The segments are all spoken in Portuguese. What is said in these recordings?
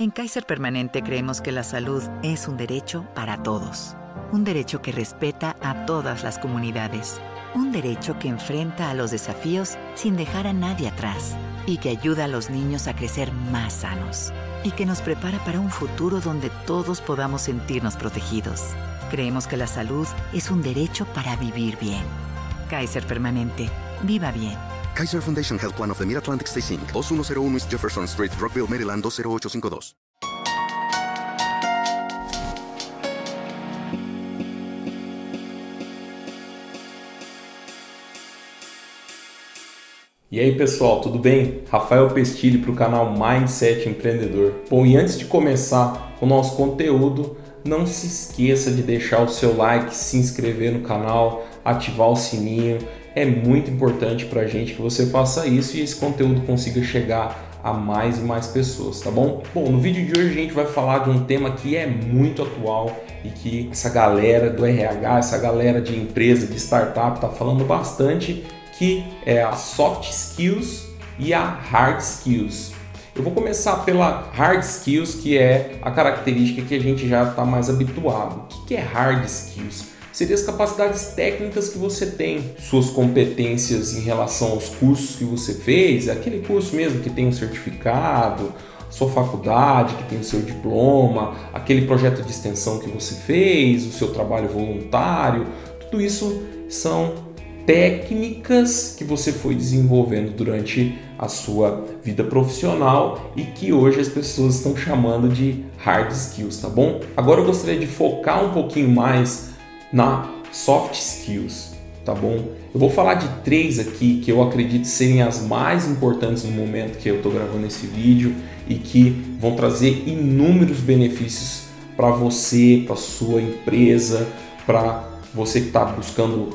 En Kaiser Permanente creemos que la salud es un derecho para todos. Un derecho que respeta a todas las comunidades. Un derecho que enfrenta a los desafíos sin dejar a nadie atrás. Y que ayuda a los niños a crecer más sanos. Y que nos prepara para un futuro donde todos podamos sentirnos protegidos. Creemos que la salud es un derecho para vivir bien. Kaiser Permanente. Viva bien. Kaiser Foundation Health Plan of the Mid-Atlantic Stay Inc., 2101 East Jefferson Street, Rockville, Maryland 20852. E aí pessoal, tudo bem? Rafael Pestilli para o canal Mindset Empreendedor. Bom, e antes de começar o nosso conteúdo, não se esqueça de deixar o seu like, se inscrever no canal, ativar o sininho. É muito importante para a gente que você faça isso e esse conteúdo consiga chegar a mais e mais pessoas, tá bom? Bom, no vídeo de hoje a gente vai falar de um tema que é muito atual e que essa galera do RH, essa galera de empresa, de startup está falando bastante, que é a soft skills e a hard skills. Eu vou começar pela hard skills, que é a característica que a gente já está mais habituado. O que é hard skills? Seriam as capacidades técnicas que você tem, suas competências em relação aos cursos que você fez, aquele curso mesmo que tem um certificado, sua faculdade que tem o seu diploma, aquele projeto de extensão que você fez, o seu trabalho voluntário, tudo isso são técnicas que você foi desenvolvendo durante a sua vida profissional e que hoje as pessoas estão chamando de hard skills, tá bom? Agora eu gostaria de focar um pouquinho mais na soft skills, tá bom? Eu vou falar de três aqui que eu acredito serem as mais importantes no momento que eu estou gravando esse vídeo e que vão trazer inúmeros benefícios para você, para sua empresa, para você que está buscando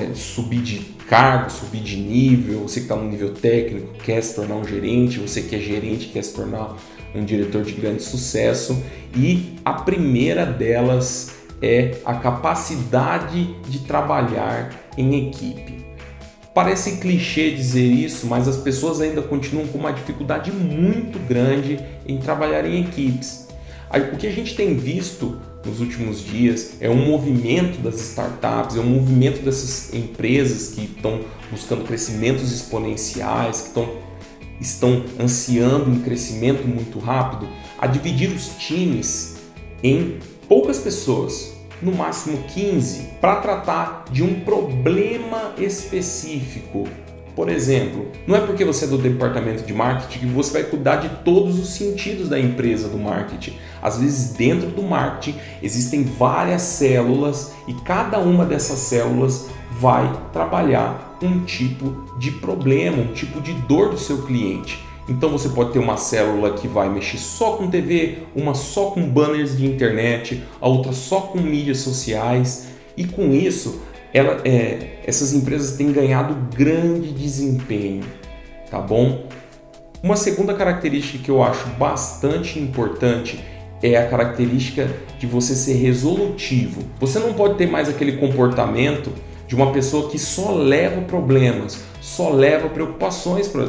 é, subir de cargo, subir de nível, você que está no nível técnico, quer se tornar um gerente, você que é gerente, quer se tornar um diretor de grande sucesso. E a primeira delas é a capacidade de trabalhar em equipe. Parece clichê dizer isso, mas as pessoas ainda continuam com uma dificuldade muito grande em trabalhar em equipes. O que a gente tem visto nos últimos dias, é um movimento das startups, é um movimento dessas empresas que estão buscando crescimentos exponenciais, que estão, estão ansiando um crescimento muito rápido, a dividir os times em poucas pessoas, no máximo 15, para tratar de um problema específico por exemplo, não é porque você é do departamento de marketing que você vai cuidar de todos os sentidos da empresa do marketing. Às vezes, dentro do marketing existem várias células e cada uma dessas células vai trabalhar um tipo de problema, um tipo de dor do seu cliente. Então você pode ter uma célula que vai mexer só com TV, uma só com banners de internet, a outra só com mídias sociais. E com isso ela, é, essas empresas têm ganhado grande desempenho, tá bom? Uma segunda característica que eu acho bastante importante é a característica de você ser resolutivo. Você não pode ter mais aquele comportamento de uma pessoa que só leva problemas, só leva preocupações para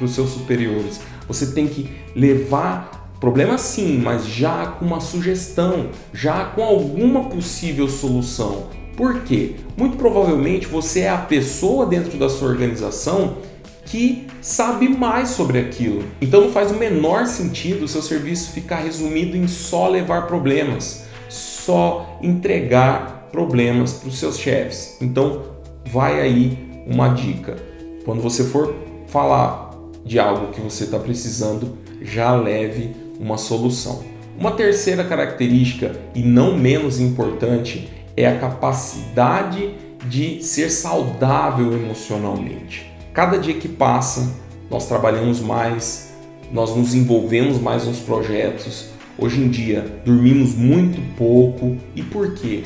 os seus superiores. Você tem que levar problemas sim, mas já com uma sugestão, já com alguma possível solução. Por quê? Muito provavelmente você é a pessoa dentro da sua organização que sabe mais sobre aquilo. Então não faz o menor sentido o seu serviço ficar resumido em só levar problemas, só entregar problemas para os seus chefes. Então vai aí uma dica. Quando você for falar de algo que você está precisando, já leve uma solução. Uma terceira característica, e não menos importante, é a capacidade de ser saudável emocionalmente. Cada dia que passa, nós trabalhamos mais, nós nos envolvemos mais nos projetos. Hoje em dia, dormimos muito pouco. E por quê?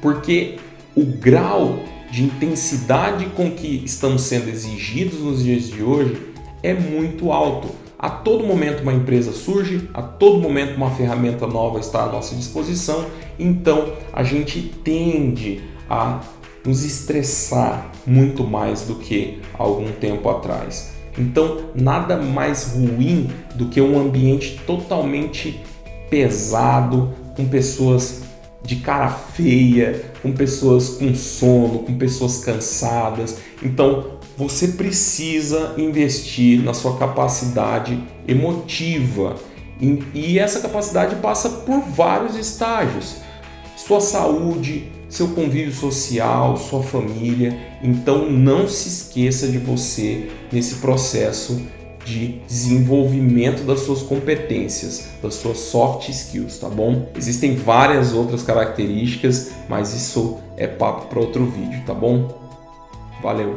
Porque o grau de intensidade com que estamos sendo exigidos nos dias de hoje é muito alto. A todo momento uma empresa surge, a todo momento uma ferramenta nova está à nossa disposição, então a gente tende a nos estressar muito mais do que algum tempo atrás. Então, nada mais ruim do que um ambiente totalmente pesado, com pessoas de cara feia, com pessoas com sono, com pessoas cansadas. Então, você precisa investir na sua capacidade emotiva. E essa capacidade passa por vários estágios. Sua saúde, seu convívio social, sua família. Então não se esqueça de você nesse processo de desenvolvimento das suas competências, das suas soft skills, tá bom? Existem várias outras características, mas isso é papo para outro vídeo, tá bom? Valeu!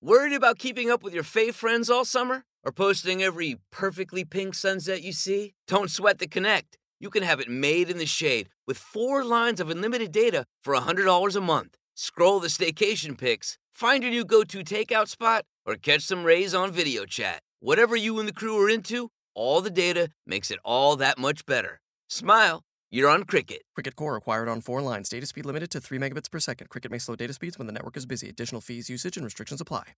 Worried about keeping up with your fave friends all summer? Or posting every perfectly pink sunset you see? Don't sweat the Connect. You can have it made in the shade with four lines of unlimited data for $100 a month. Scroll the staycation pics, find your new go to takeout spot, or catch some rays on video chat. Whatever you and the crew are into, all the data makes it all that much better. Smile, you're on Cricket. Cricket Core acquired on four lines. Data speed limited to 3 megabits per second. Cricket may slow data speeds when the network is busy. Additional fees, usage, and restrictions apply.